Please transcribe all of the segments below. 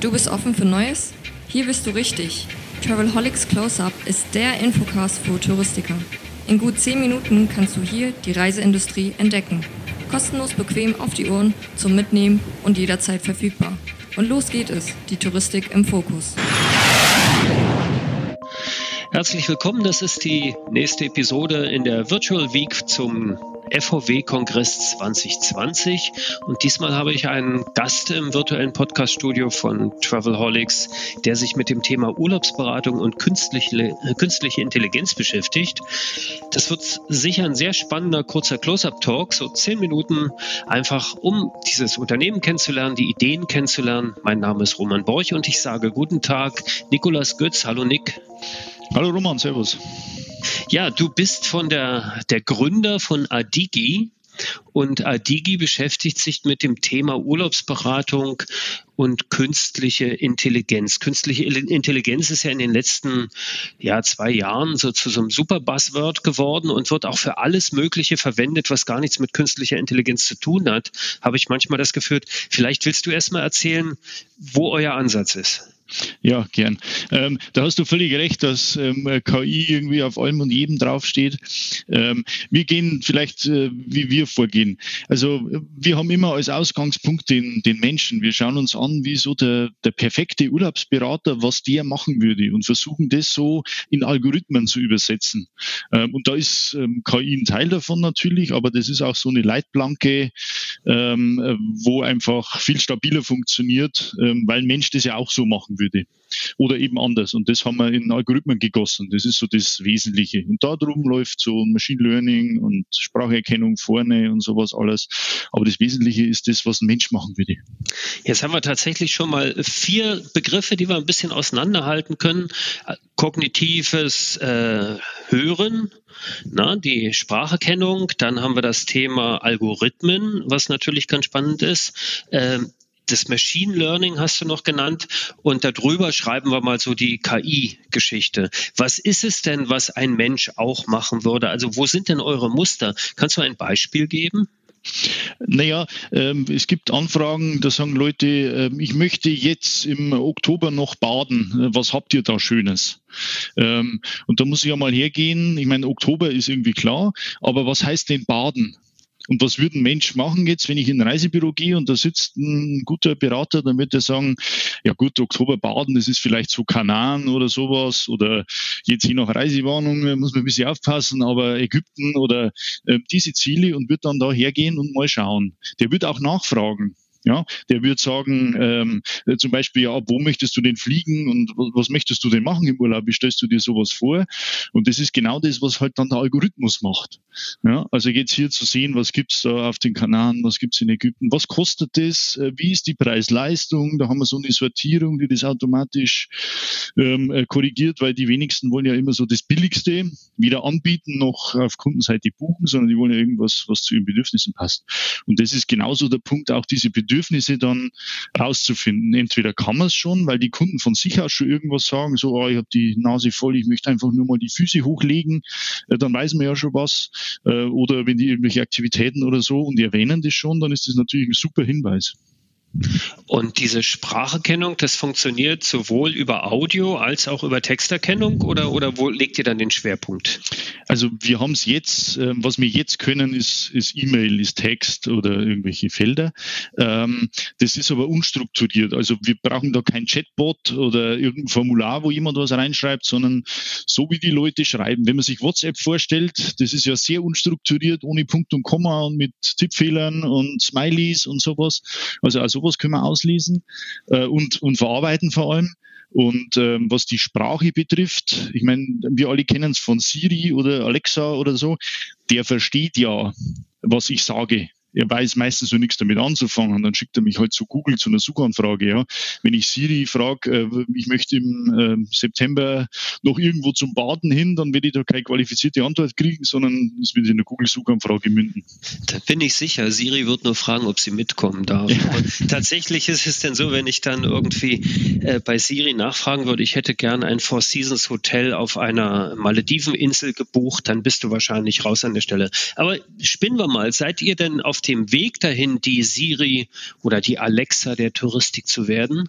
Du bist offen für Neues? Hier bist du richtig. Travelholics Close-Up ist der Infocast für Touristiker. In gut 10 Minuten kannst du hier die Reiseindustrie entdecken. Kostenlos bequem auf die Ohren, zum Mitnehmen und jederzeit verfügbar. Und los geht es, die Touristik im Fokus. Herzlich willkommen, das ist die nächste Episode in der Virtual Week zum FVW-Kongress 2020. Und diesmal habe ich einen Gast im virtuellen Podcast-Studio von Travelholics, der sich mit dem Thema Urlaubsberatung und künstliche, künstliche Intelligenz beschäftigt. Das wird sicher ein sehr spannender, kurzer Close-Up-Talk, so zehn Minuten, einfach um dieses Unternehmen kennenzulernen, die Ideen kennenzulernen. Mein Name ist Roman Borch und ich sage guten Tag, Nikolas Götz. Hallo Nick. Hallo Roman, Servus. Ja, du bist von der, der Gründer von Adigi. Und Adigi beschäftigt sich mit dem Thema Urlaubsberatung und künstliche Intelligenz. Künstliche Intelligenz ist ja in den letzten ja, zwei Jahren so zu so einem super Buzzword geworden und wird auch für alles Mögliche verwendet, was gar nichts mit künstlicher Intelligenz zu tun hat, habe ich manchmal das Gefühl. Vielleicht willst du erst mal erzählen, wo euer Ansatz ist. Ja, gern. Ähm, da hast du völlig recht, dass ähm, KI irgendwie auf allem und jedem draufsteht. Ähm, wir gehen vielleicht, äh, wie wir vorgehen. Also wir haben immer als Ausgangspunkt den, den Menschen. Wir schauen uns an, wie so der, der perfekte Urlaubsberater, was der machen würde und versuchen das so in Algorithmen zu übersetzen. Ähm, und da ist ähm, KI ein Teil davon natürlich, aber das ist auch so eine Leitplanke, ähm, wo einfach viel stabiler funktioniert, weil ein Mensch das ja auch so machen würde. Oder eben anders. Und das haben wir in Algorithmen gegossen. Das ist so das Wesentliche. Und darum läuft so Machine Learning und Spracherkennung vorne und sowas alles. Aber das Wesentliche ist das, was ein Mensch machen würde. Jetzt haben wir tatsächlich schon mal vier Begriffe, die wir ein bisschen auseinanderhalten können. Kognitives äh, Hören, na, die Spracherkennung, dann haben wir das Thema Algorithmen, was natürlich ganz spannend ist. Ähm, das Machine Learning hast du noch genannt und darüber schreiben wir mal so die KI-Geschichte. Was ist es denn, was ein Mensch auch machen würde? Also wo sind denn eure Muster? Kannst du ein Beispiel geben? Naja, ähm, es gibt Anfragen, da sagen Leute, äh, ich möchte jetzt im Oktober noch baden. Was habt ihr da Schönes? Ähm, und da muss ich ja mal hergehen. Ich meine, Oktober ist irgendwie klar, aber was heißt denn baden? Und was würde ein Mensch machen jetzt, wenn ich in ein Reisebüro gehe und da sitzt ein guter Berater, dann wird er sagen, ja gut, Oktober baden, das ist vielleicht so Kanaren oder sowas oder jetzt je nach Reisewarnung muss man ein bisschen aufpassen, aber Ägypten oder äh, diese Ziele und wird dann da hergehen und mal schauen. Der wird auch nachfragen. Ja, der wird sagen, ähm, zum Beispiel, ja, wo möchtest du denn fliegen und was möchtest du denn machen im Urlaub? Wie stellst du dir sowas vor? Und das ist genau das, was halt dann der Algorithmus macht. Ja, also jetzt hier zu sehen, was gibt's da auf den Kanaren, was gibt's in Ägypten, was kostet das, äh, wie ist die Preis-Leistung? Da haben wir so eine Sortierung, die das automatisch ähm, äh, korrigiert, weil die wenigsten wollen ja immer so das Billigste weder anbieten noch auf Kundenseite buchen, sondern die wollen ja irgendwas, was zu ihren Bedürfnissen passt. Und das ist genauso der Punkt, auch diese Bedürfnisse Bedürfnisse dann rauszufinden. Entweder kann man es schon, weil die Kunden von sich aus schon irgendwas sagen, so, oh, ich habe die Nase voll, ich möchte einfach nur mal die Füße hochlegen, äh, dann weiß man ja schon was. Äh, oder wenn die irgendwelche Aktivitäten oder so und die erwähnen das schon, dann ist das natürlich ein super Hinweis. Und diese Spracherkennung, das funktioniert sowohl über Audio als auch über Texterkennung oder, oder wo legt ihr dann den Schwerpunkt? Also wir haben es jetzt, äh, was wir jetzt können, ist, ist E-Mail, ist Text oder irgendwelche Felder. Ähm, das ist aber unstrukturiert. Also wir brauchen da kein Chatbot oder irgendein Formular, wo jemand was reinschreibt, sondern so wie die Leute schreiben. Wenn man sich WhatsApp vorstellt, das ist ja sehr unstrukturiert, ohne Punkt und Komma und mit Tippfehlern und Smileys und sowas. Also, also sowas können wir auslesen äh, und, und verarbeiten vor allem. Und ähm, was die Sprache betrifft, ich meine, wir alle kennen es von Siri oder Alexa oder so, der versteht ja, was ich sage er weiß meistens so nichts damit anzufangen. Dann schickt er mich halt zu Google zu einer Suchanfrage. Ja. Wenn ich Siri frage, äh, ich möchte im äh, September noch irgendwo zum Baden hin, dann werde ich da keine qualifizierte Antwort kriegen, sondern es wird in eine Google-Suchanfrage münden. Da bin ich sicher. Siri wird nur fragen, ob sie mitkommen darf. Ja. tatsächlich ist es denn so, wenn ich dann irgendwie äh, bei Siri nachfragen würde, ich hätte gern ein Four Seasons Hotel auf einer Malediveninsel gebucht, dann bist du wahrscheinlich raus an der Stelle. Aber spinnen wir mal, seid ihr denn auf dem Weg dahin, die Siri oder die Alexa der Touristik zu werden?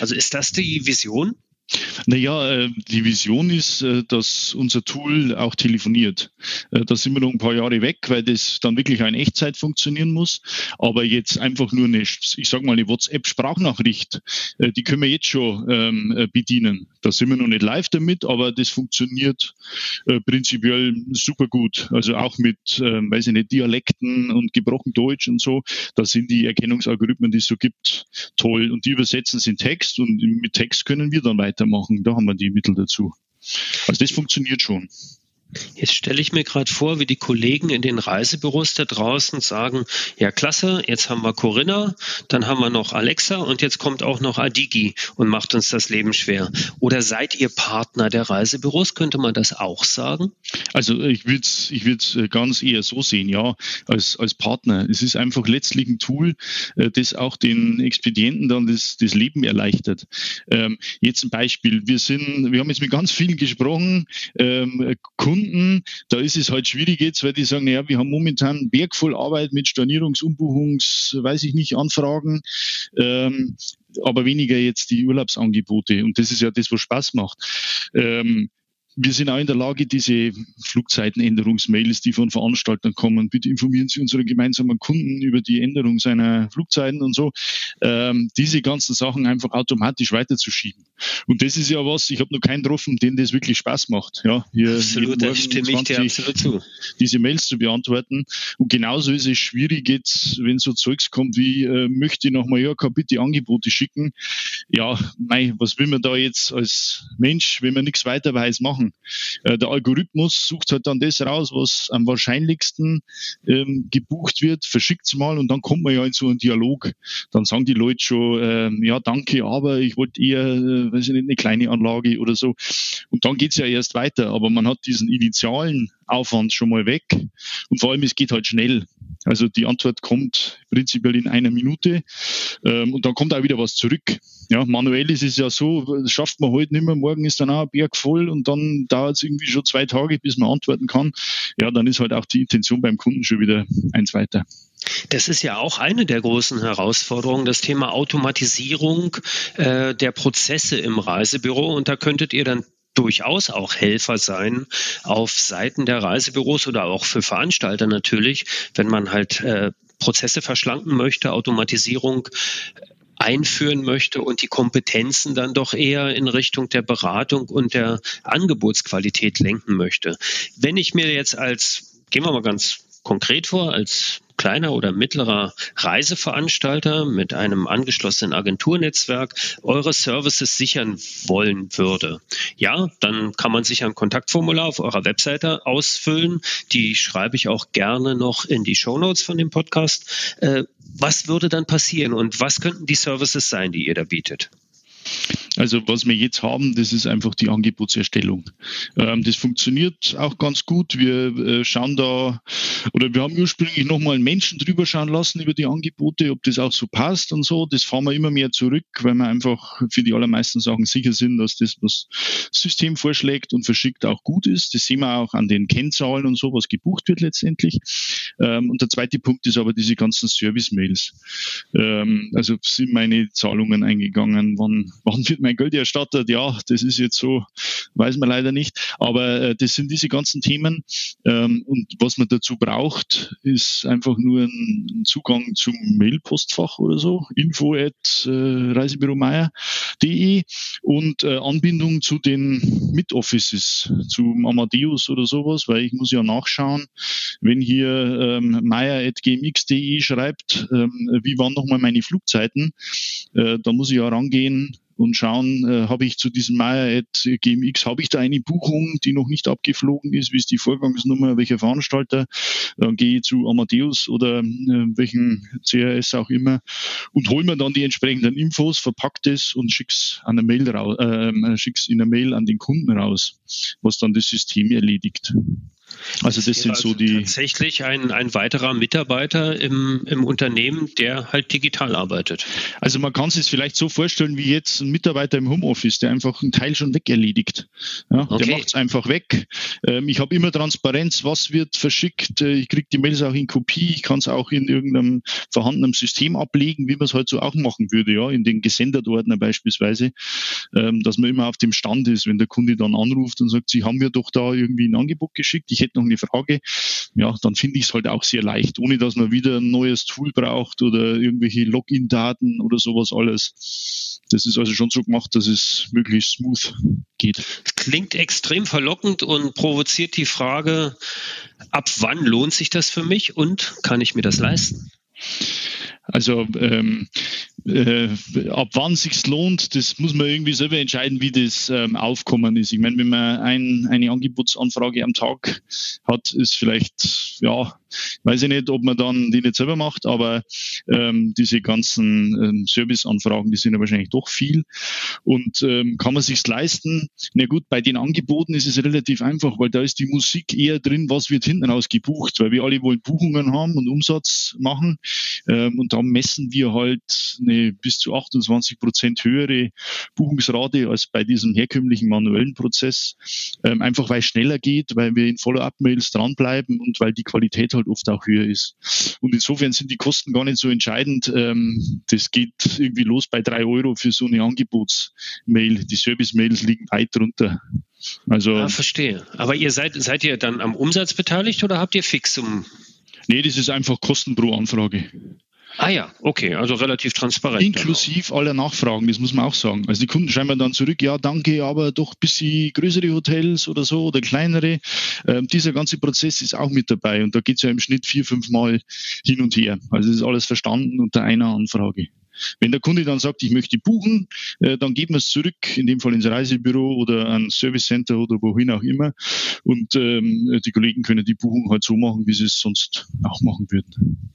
Also ist das die Vision? Naja, äh, die Vision ist, äh, dass unser Tool auch telefoniert. Äh, da sind wir noch ein paar Jahre weg, weil das dann wirklich in Echtzeit funktionieren muss. Aber jetzt einfach nur eine, ich sag mal, eine WhatsApp-Sprachnachricht, die können wir jetzt schon ähm, bedienen. Da sind wir noch nicht live damit, aber das funktioniert prinzipiell super gut. Also auch mit, ähm, weiß ich nicht, Dialekten und gebrochen Deutsch und so. Da sind die Erkennungsalgorithmen, die es so gibt, toll. Und die übersetzen es in Text und mit Text können wir dann weiter weitermachen. Da haben wir die Mittel dazu. Also das funktioniert schon. Jetzt stelle ich mir gerade vor, wie die Kollegen in den Reisebüros da draußen sagen, ja klasse, jetzt haben wir Corinna, dann haben wir noch Alexa und jetzt kommt auch noch Adigi und macht uns das Leben schwer. Oder seid ihr Partner der Reisebüros? Könnte man das auch sagen? Also ich würde es ich äh, ganz eher so sehen, ja, als, als Partner. Es ist einfach letztlich ein Tool, äh, das auch den Expedienten dann das, das Leben erleichtert. Ähm, jetzt ein Beispiel. Wir sind, wir haben jetzt mit ganz vielen gesprochen, ähm, Kunden Kunden, da ist es halt schwierig jetzt, weil die sagen, naja, wir haben momentan einen Arbeit mit Stornierungs-, Umbuchungs-, weiß ich nicht, Anfragen. Ähm, aber weniger jetzt die Urlaubsangebote. Und das ist ja das, was Spaß macht. Ähm, wir sind auch in der Lage, diese Flugzeitenänderungsmails, die von Veranstaltern kommen, bitte informieren Sie unsere gemeinsamen Kunden über die Änderung seiner Flugzeiten und so, ähm, diese ganzen Sachen einfach automatisch weiterzuschieben. Und das ist ja was, ich habe noch keinen getroffen, den das wirklich Spaß macht. Ja, hier absolut, da stimme ich dir absolut zu. Diese Mails zu beantworten. Und genauso ist es schwierig jetzt, wenn so Zeugs kommt wie, äh, möchte ich nach Mallorca bitte Angebote schicken. Ja, mei, was will man da jetzt als Mensch, wenn man nichts weiter weiß, machen? Äh, der Algorithmus sucht halt dann das raus, was am wahrscheinlichsten ähm, gebucht wird, verschickt es mal und dann kommt man ja in so einen Dialog. Dann sagen die Leute schon, ähm, ja danke, aber ich wollte eher, äh, weiß ich nicht, eine kleine Anlage oder so. Und dann geht es ja erst weiter, aber man hat diesen initialen Aufwand schon mal weg und vor allem es geht halt schnell. Also die Antwort kommt prinzipiell in einer Minute ähm, und dann kommt auch wieder was zurück. Ja, manuell ist es ja so, das schafft man heute nicht mehr, morgen ist dann auch ein Berg voll und dann dauert es irgendwie schon zwei Tage, bis man antworten kann. Ja, dann ist halt auch die Intention beim Kunden schon wieder eins weiter. Das ist ja auch eine der großen Herausforderungen, das Thema Automatisierung äh, der Prozesse im Reisebüro. Und da könntet ihr dann durchaus auch Helfer sein auf Seiten der Reisebüros oder auch für Veranstalter natürlich, wenn man halt äh, Prozesse verschlanken möchte, Automatisierung einführen möchte und die Kompetenzen dann doch eher in Richtung der Beratung und der Angebotsqualität lenken möchte. Wenn ich mir jetzt als, gehen wir mal ganz konkret vor, als kleiner oder mittlerer Reiseveranstalter mit einem angeschlossenen Agenturnetzwerk eure Services sichern wollen würde, ja, dann kann man sich ein Kontaktformular auf eurer Webseite ausfüllen. Die schreibe ich auch gerne noch in die Show Notes von dem Podcast. Äh, was würde dann passieren und was könnten die Services sein, die ihr da bietet? Also was wir jetzt haben, das ist einfach die Angebotserstellung. Ähm, das funktioniert auch ganz gut. Wir äh, schauen da, oder wir haben ursprünglich nochmal einen Menschen drüber schauen lassen über die Angebote, ob das auch so passt und so. Das fahren wir immer mehr zurück, weil wir einfach für die allermeisten Sachen sicher sind, dass das, was das System vorschlägt und verschickt, auch gut ist. Das sehen wir auch an den Kennzahlen und so, was gebucht wird letztendlich. Ähm, und der zweite Punkt ist aber diese ganzen Service-Mails. Ähm, also sind meine Zahlungen eingegangen, wann, wann wird mein Geld erstattet? Ja, das ist jetzt so, weiß man leider nicht. Aber äh, das sind diese ganzen Themen. Ähm, und was man dazu braucht, ist einfach nur ein, Zugang zum Mailpostfach oder so, info at äh, reisebüromeier.de und äh, Anbindung zu den Mit-Offices, zum Amadeus oder sowas, weil ich muss ja nachschauen, wenn hier ähm, meier.gmx.de schreibt, ähm, wie waren nochmal meine Flugzeiten, äh, da muss ich ja rangehen, und schauen, äh, habe ich zu diesem Maya.gmx, habe ich da eine Buchung, die noch nicht abgeflogen ist, wie ist die Vorgangsnummer, welcher Veranstalter, dann gehe ich zu Amadeus oder äh, welchen CRS auch immer und hole mir dann die entsprechenden Infos, verpackt es und schick's an eine Mail raus, äh, schick's in der Mail an den Kunden raus, was dann das System erledigt. Also das sind so die. Tatsächlich ein, ein weiterer Mitarbeiter im, im Unternehmen, der halt digital arbeitet. Also man kann es vielleicht so vorstellen wie jetzt ein Mitarbeiter im Homeoffice, der einfach einen Teil schon weg erledigt. Ja, okay. Der macht es einfach weg. Ähm, ich habe immer Transparenz, was wird verschickt. Äh, ich kriege die Mails auch in Kopie. Ich kann es auch in irgendeinem vorhandenen System ablegen, wie man es halt so auch machen würde, ja, in den Gesenderordner beispielsweise, ähm, dass man immer auf dem Stand ist, wenn der Kunde dann anruft und sagt, Sie haben mir doch da irgendwie ein Angebot geschickt. Ich hätte noch eine Frage, ja, dann finde ich es halt auch sehr leicht, ohne dass man wieder ein neues Tool braucht oder irgendwelche Login-Daten oder sowas alles. Das ist also schon so gemacht, dass es möglichst smooth geht. Klingt extrem verlockend und provoziert die Frage, ab wann lohnt sich das für mich und kann ich mir das leisten? Also ähm, äh, ab wann sich's lohnt, das muss man irgendwie selber entscheiden, wie das ähm, Aufkommen ist. Ich meine, wenn man ein, eine Angebotsanfrage am Tag hat, ist vielleicht, ja, weiß ich nicht, ob man dann die nicht selber macht, aber ähm, diese ganzen ähm, Serviceanfragen, die sind ja wahrscheinlich doch viel. Und ähm, kann man sich's leisten? Na gut, bei den Angeboten ist es relativ einfach, weil da ist die Musik eher drin, was wird hinten raus gebucht, weil wir alle wollen Buchungen haben und Umsatz machen. Ähm, und da messen wir halt eine bis zu 28 Prozent höhere Buchungsrate als bei diesem herkömmlichen manuellen Prozess. Ähm, einfach weil es schneller geht, weil wir in Follow-up-Mails dranbleiben und weil die Qualität halt oft auch höher ist. Und insofern sind die Kosten gar nicht so entscheidend. Ähm, das geht irgendwie los bei drei Euro für so eine Angebotsmail. Die Service-Mails liegen weit drunter. Also, ah, verstehe. Aber ihr seid, seid ihr dann am Umsatz beteiligt oder habt ihr Fixum? Nee, das ist einfach Kosten pro Anfrage. Ah ja, okay, also relativ transparent. Inklusiv aller Nachfragen, das muss man auch sagen. Also die Kunden schreiben dann zurück, ja danke, aber doch ein bisschen größere Hotels oder so oder kleinere. Ähm, dieser ganze Prozess ist auch mit dabei und da geht es ja im Schnitt vier, fünf Mal hin und her. Also es ist alles verstanden unter einer Anfrage. Wenn der Kunde dann sagt, ich möchte buchen, äh, dann geben wir es zurück, in dem Fall ins Reisebüro oder ein Service Center oder wohin auch immer. Und ähm, die Kollegen können die Buchung halt so machen, wie sie es sonst auch machen würden.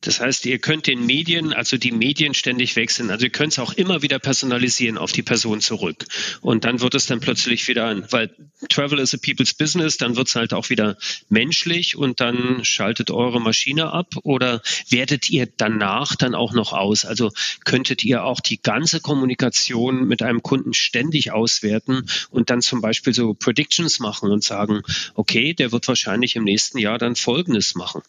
Das heißt, ihr könnt den Medien, also die Medien ständig wechseln. Also ihr könnt es auch immer wieder personalisieren auf die Person zurück. Und dann wird es dann plötzlich wieder, weil Travel is a people's business, dann wird es halt auch wieder menschlich und dann schaltet eure Maschine ab oder werdet ihr danach dann auch noch aus? Also könntet ihr auch die ganze Kommunikation mit einem Kunden ständig auswerten und dann zum Beispiel so Predictions machen und sagen, okay, der wird wahrscheinlich im nächsten Jahr dann Folgendes machen.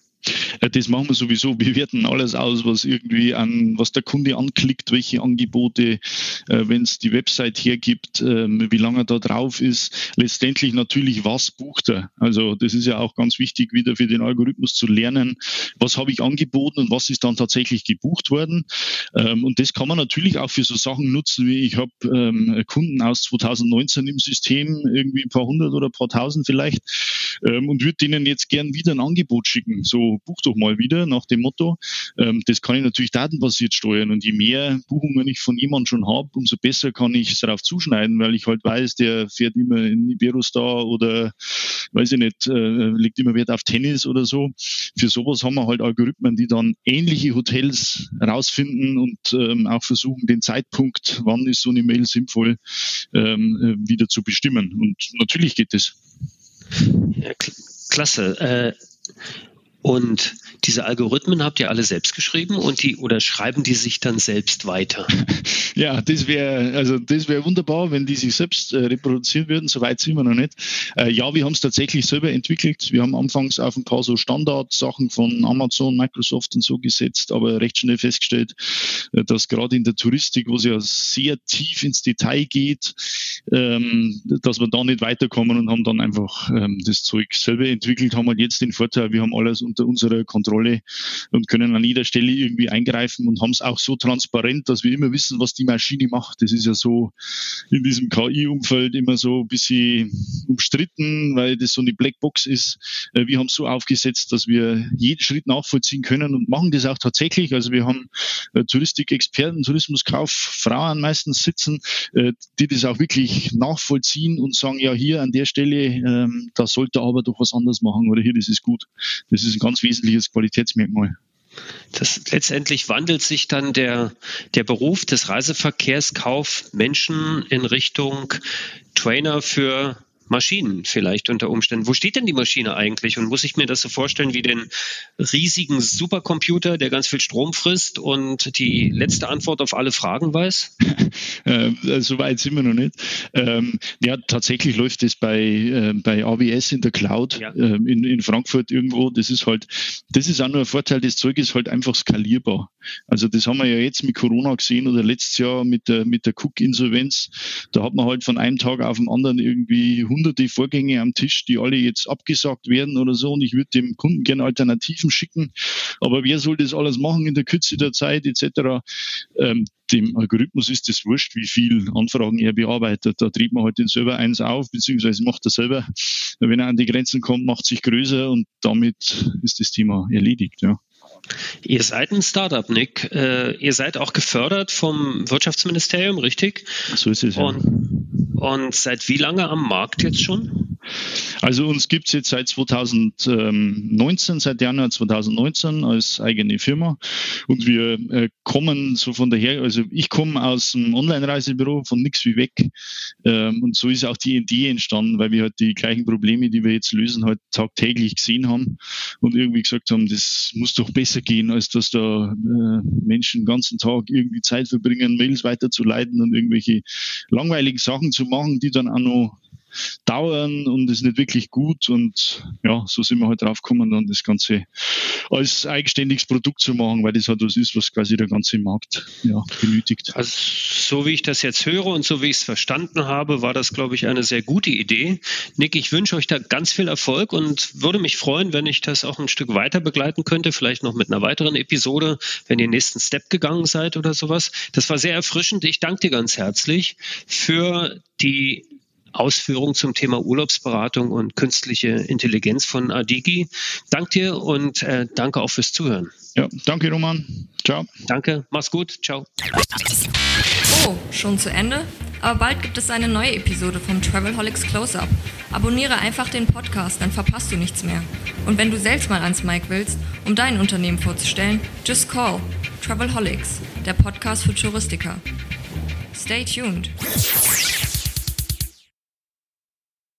Das machen wir sowieso. Wir werten alles aus, was irgendwie an, was der Kunde anklickt, welche Angebote, äh, wenn es die Website hergibt, äh, wie lange er da drauf ist. Letztendlich natürlich, was bucht er? Also das ist ja auch ganz wichtig, wieder für den Algorithmus zu lernen, was habe ich angeboten und was ist dann tatsächlich gebucht worden. Ähm, und das kann man natürlich auch für so Sachen nutzen, wie ich habe ähm, Kunden aus 2019 im System, irgendwie ein paar hundert oder ein paar tausend vielleicht, ähm, und würde denen jetzt gern wieder ein Angebot schicken. So buch doch mal wieder nach dem Motto. Ähm, das kann ich natürlich datenbasiert steuern und je mehr Buchungen ich von jemandem schon habe, umso besser kann ich es darauf zuschneiden, weil ich halt weiß, der fährt immer in Iberostar oder weiß ich nicht, äh, legt immer Wert auf Tennis oder so. Für sowas haben wir halt Algorithmen, die dann ähnliche Hotels rausfinden und ähm, auch versuchen, den Zeitpunkt, wann ist so eine Mail sinnvoll, ähm, äh, wieder zu bestimmen. Und natürlich geht es. Ja, klasse. Äh, und diese Algorithmen habt ihr alle selbst geschrieben und die oder schreiben die sich dann selbst weiter? Ja, das wäre also das wäre wunderbar, wenn die sich selbst äh, reproduzieren würden. Soweit sind wir noch nicht. Äh, ja, wir haben es tatsächlich selber entwickelt. Wir haben anfangs auf ein paar so Standardsachen von Amazon, Microsoft und so gesetzt, aber recht schnell festgestellt, äh, dass gerade in der Touristik, wo es ja sehr tief ins Detail geht, ähm, dass wir da nicht weiterkommen und haben dann einfach ähm, das Zeug selber entwickelt. Haben halt jetzt den Vorteil, wir haben alles unter unserer Kontrolle und können an jeder Stelle irgendwie eingreifen und haben es auch so transparent, dass wir immer wissen, was die Maschine macht. Das ist ja so in diesem KI-Umfeld immer so ein bisschen umstritten, weil das so eine Blackbox ist. Äh, wir haben es so aufgesetzt, dass wir jeden Schritt nachvollziehen können und machen das auch tatsächlich. Also wir haben äh, Touristikexperten, Tourismuskauffrauen meistens sitzen, äh, die das auch wirklich nachvollziehen und sagen, ja, hier an der Stelle, ähm, da sollte aber doch was anderes machen oder hier, das ist gut. Das ist ein ganz wesentliches Qualitätsmerkmal. Das letztendlich wandelt sich dann der, der Beruf des Reiseverkehrskauf Menschen in Richtung Trainer für Maschinen vielleicht unter Umständen. Wo steht denn die Maschine eigentlich? Und muss ich mir das so vorstellen wie den riesigen Supercomputer, der ganz viel Strom frisst und die letzte Antwort auf alle Fragen weiß? äh, so weit sind wir noch nicht. Ähm, ja, tatsächlich läuft das bei, äh, bei AWS in der Cloud ja. äh, in, in Frankfurt irgendwo. Das ist halt, das ist auch nur ein Vorteil, das Zeug ist halt einfach skalierbar. Also das haben wir ja jetzt mit Corona gesehen oder letztes Jahr mit der, mit der Cook-Insolvenz. Da hat man halt von einem Tag auf den anderen irgendwie hunderte Vorgänge am Tisch, die alle jetzt abgesagt werden oder so. Und ich würde dem Kunden gerne Alternativen schicken. Aber wer soll das alles machen in der Kürze der Zeit etc.? Ähm, dem Algorithmus ist es wurscht, wie viel Anfragen er bearbeitet. Da dreht man halt den Server eins auf, beziehungsweise macht er selber, wenn er an die Grenzen kommt, macht sich größer und damit ist das Thema erledigt. Ja. Ihr seid ein Startup, Nick. Äh, ihr seid auch gefördert vom Wirtschaftsministerium, richtig? So ist es. Ja. Und, und seit wie lange am Markt jetzt schon? Also uns gibt es jetzt seit 2019, seit Januar 2019 als eigene Firma. Und wir äh, kommen so von daher, also ich komme aus dem Online-Reisebüro von nix wie weg. Ähm, und so ist auch die Idee entstanden, weil wir halt die gleichen Probleme, die wir jetzt lösen, halt tagtäglich gesehen haben und irgendwie gesagt haben, das muss doch besser gehen, als dass da äh, Menschen den ganzen Tag irgendwie Zeit verbringen, Mails weiterzuleiten und irgendwelche langweiligen Sachen zu machen, die dann auch noch dauern und ist nicht wirklich gut. Und ja, so sind wir halt drauf gekommen, dann das Ganze als eigenständiges Produkt zu machen, weil das halt was ist, was quasi der ganze Markt ja, benötigt. Also so wie ich das jetzt höre und so wie ich es verstanden habe, war das, glaube ich, eine sehr gute Idee. Nick, ich wünsche euch da ganz viel Erfolg und würde mich freuen, wenn ich das auch ein Stück weiter begleiten könnte, vielleicht noch mit einer weiteren Episode, wenn ihr den nächsten Step gegangen seid oder sowas. Das war sehr erfrischend. Ich danke dir ganz herzlich für die Ausführungen zum Thema Urlaubsberatung und künstliche Intelligenz von Adigi. Danke dir und äh, danke auch fürs Zuhören. Ja, danke Roman. Ciao. Danke, mach's gut. Ciao. Oh, schon zu Ende? Aber bald gibt es eine neue Episode vom Travelholics Close-Up. Abonniere einfach den Podcast, dann verpasst du nichts mehr. Und wenn du selbst mal ans Mic willst, um dein Unternehmen vorzustellen, just call Travelholics, der Podcast für Touristiker. Stay tuned.